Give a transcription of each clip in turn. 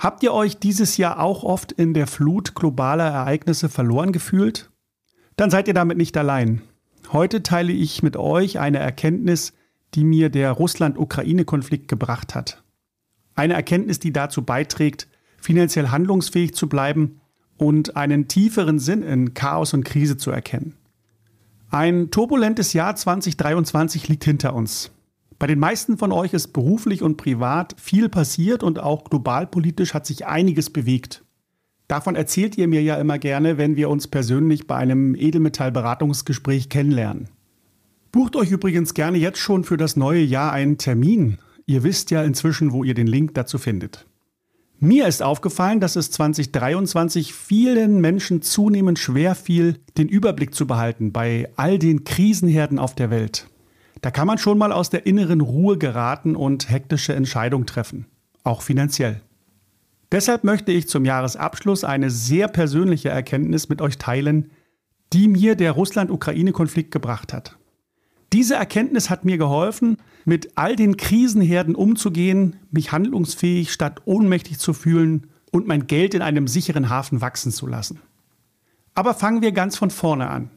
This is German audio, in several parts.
Habt ihr euch dieses Jahr auch oft in der Flut globaler Ereignisse verloren gefühlt? Dann seid ihr damit nicht allein. Heute teile ich mit euch eine Erkenntnis, die mir der Russland-Ukraine-Konflikt gebracht hat. Eine Erkenntnis, die dazu beiträgt, finanziell handlungsfähig zu bleiben und einen tieferen Sinn in Chaos und Krise zu erkennen. Ein turbulentes Jahr 2023 liegt hinter uns. Bei den meisten von euch ist beruflich und privat viel passiert und auch globalpolitisch hat sich einiges bewegt. Davon erzählt ihr mir ja immer gerne, wenn wir uns persönlich bei einem Edelmetallberatungsgespräch kennenlernen. Bucht euch übrigens gerne jetzt schon für das neue Jahr einen Termin. Ihr wisst ja inzwischen, wo ihr den Link dazu findet. Mir ist aufgefallen, dass es 2023 vielen Menschen zunehmend schwer fiel, den Überblick zu behalten bei all den Krisenherden auf der Welt. Da kann man schon mal aus der inneren Ruhe geraten und hektische Entscheidungen treffen, auch finanziell. Deshalb möchte ich zum Jahresabschluss eine sehr persönliche Erkenntnis mit euch teilen, die mir der Russland-Ukraine-Konflikt gebracht hat. Diese Erkenntnis hat mir geholfen, mit all den Krisenherden umzugehen, mich handlungsfähig statt ohnmächtig zu fühlen und mein Geld in einem sicheren Hafen wachsen zu lassen. Aber fangen wir ganz von vorne an.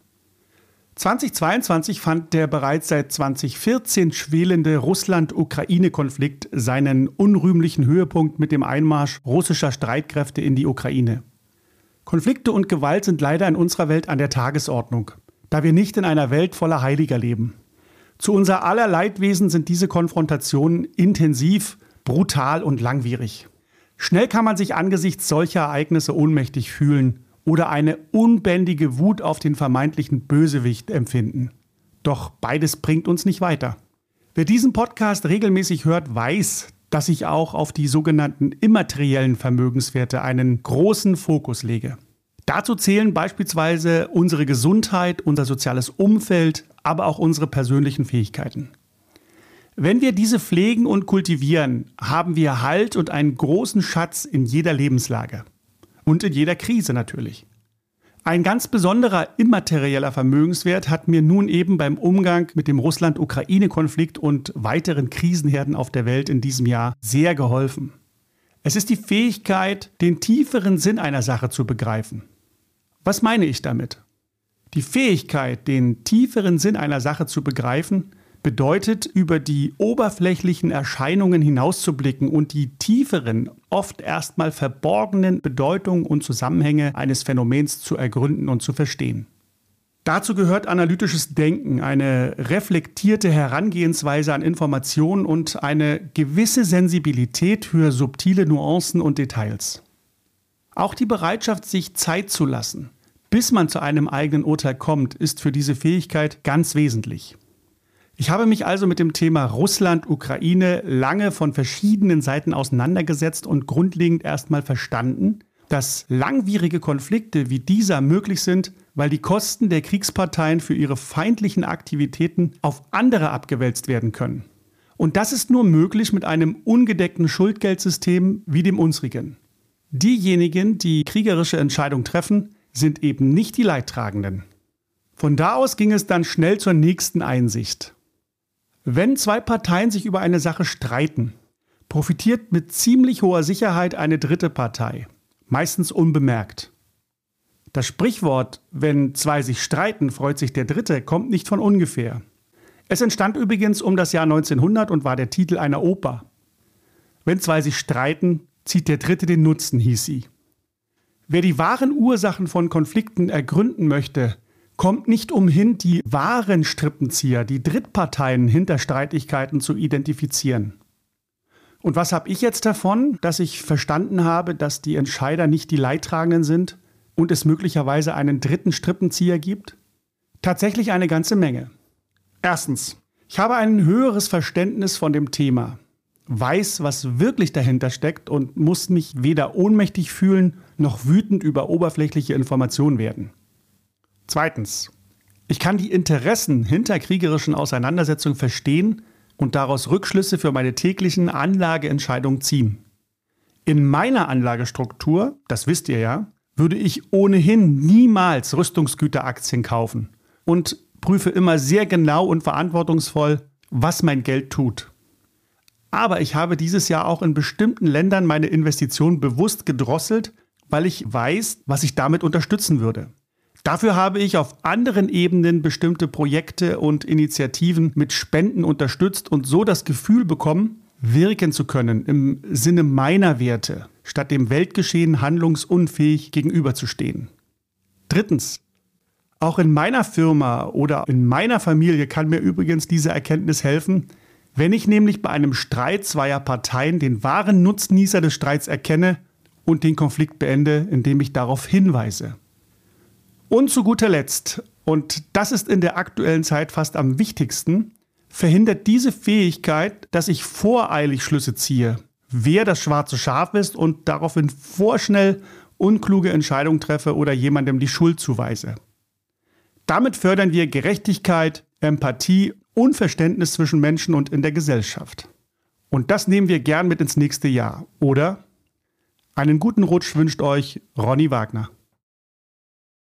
2022 fand der bereits seit 2014 schwelende Russland-Ukraine-Konflikt seinen unrühmlichen Höhepunkt mit dem Einmarsch russischer Streitkräfte in die Ukraine. Konflikte und Gewalt sind leider in unserer Welt an der Tagesordnung, da wir nicht in einer Welt voller Heiliger leben. Zu unser aller Leidwesen sind diese Konfrontationen intensiv, brutal und langwierig. Schnell kann man sich angesichts solcher Ereignisse ohnmächtig fühlen oder eine unbändige Wut auf den vermeintlichen Bösewicht empfinden. Doch beides bringt uns nicht weiter. Wer diesen Podcast regelmäßig hört, weiß, dass ich auch auf die sogenannten immateriellen Vermögenswerte einen großen Fokus lege. Dazu zählen beispielsweise unsere Gesundheit, unser soziales Umfeld, aber auch unsere persönlichen Fähigkeiten. Wenn wir diese pflegen und kultivieren, haben wir Halt und einen großen Schatz in jeder Lebenslage. Und in jeder Krise natürlich. Ein ganz besonderer immaterieller Vermögenswert hat mir nun eben beim Umgang mit dem Russland-Ukraine-Konflikt und weiteren Krisenherden auf der Welt in diesem Jahr sehr geholfen. Es ist die Fähigkeit, den tieferen Sinn einer Sache zu begreifen. Was meine ich damit? Die Fähigkeit, den tieferen Sinn einer Sache zu begreifen, bedeutet, über die oberflächlichen Erscheinungen hinauszublicken und die tieferen, oft erstmal verborgenen Bedeutungen und Zusammenhänge eines Phänomens zu ergründen und zu verstehen. Dazu gehört analytisches Denken, eine reflektierte Herangehensweise an Informationen und eine gewisse Sensibilität für subtile Nuancen und Details. Auch die Bereitschaft, sich Zeit zu lassen, bis man zu einem eigenen Urteil kommt, ist für diese Fähigkeit ganz wesentlich. Ich habe mich also mit dem Thema Russland, Ukraine lange von verschiedenen Seiten auseinandergesetzt und grundlegend erstmal verstanden, dass langwierige Konflikte wie dieser möglich sind, weil die Kosten der Kriegsparteien für ihre feindlichen Aktivitäten auf andere abgewälzt werden können. Und das ist nur möglich mit einem ungedeckten Schuldgeldsystem wie dem unsrigen. Diejenigen, die kriegerische Entscheidungen treffen, sind eben nicht die Leidtragenden. Von da aus ging es dann schnell zur nächsten Einsicht. Wenn zwei Parteien sich über eine Sache streiten, profitiert mit ziemlich hoher Sicherheit eine dritte Partei, meistens unbemerkt. Das Sprichwort, wenn zwei sich streiten, freut sich der Dritte, kommt nicht von ungefähr. Es entstand übrigens um das Jahr 1900 und war der Titel einer Oper. Wenn zwei sich streiten, zieht der Dritte den Nutzen, hieß sie. Wer die wahren Ursachen von Konflikten ergründen möchte, kommt nicht umhin, die wahren Strippenzieher, die Drittparteien hinter Streitigkeiten zu identifizieren. Und was habe ich jetzt davon, dass ich verstanden habe, dass die Entscheider nicht die Leidtragenden sind und es möglicherweise einen dritten Strippenzieher gibt? Tatsächlich eine ganze Menge. Erstens, ich habe ein höheres Verständnis von dem Thema, weiß, was wirklich dahinter steckt und muss mich weder ohnmächtig fühlen noch wütend über oberflächliche Informationen werden. Zweitens, ich kann die Interessen hinter kriegerischen Auseinandersetzungen verstehen und daraus Rückschlüsse für meine täglichen Anlageentscheidungen ziehen. In meiner Anlagestruktur, das wisst ihr ja, würde ich ohnehin niemals Rüstungsgüteraktien kaufen und prüfe immer sehr genau und verantwortungsvoll, was mein Geld tut. Aber ich habe dieses Jahr auch in bestimmten Ländern meine Investitionen bewusst gedrosselt, weil ich weiß, was ich damit unterstützen würde. Dafür habe ich auf anderen Ebenen bestimmte Projekte und Initiativen mit Spenden unterstützt und so das Gefühl bekommen, wirken zu können im Sinne meiner Werte, statt dem Weltgeschehen handlungsunfähig gegenüberzustehen. Drittens, auch in meiner Firma oder in meiner Familie kann mir übrigens diese Erkenntnis helfen, wenn ich nämlich bei einem Streit zweier Parteien den wahren Nutznießer des Streits erkenne und den Konflikt beende, indem ich darauf hinweise. Und zu guter Letzt, und das ist in der aktuellen Zeit fast am wichtigsten, verhindert diese Fähigkeit, dass ich voreilig Schlüsse ziehe, wer das schwarze Schaf ist und daraufhin vorschnell unkluge Entscheidungen treffe oder jemandem die Schuld zuweise. Damit fördern wir Gerechtigkeit, Empathie und Verständnis zwischen Menschen und in der Gesellschaft. Und das nehmen wir gern mit ins nächste Jahr, oder? Einen guten Rutsch wünscht euch Ronny Wagner.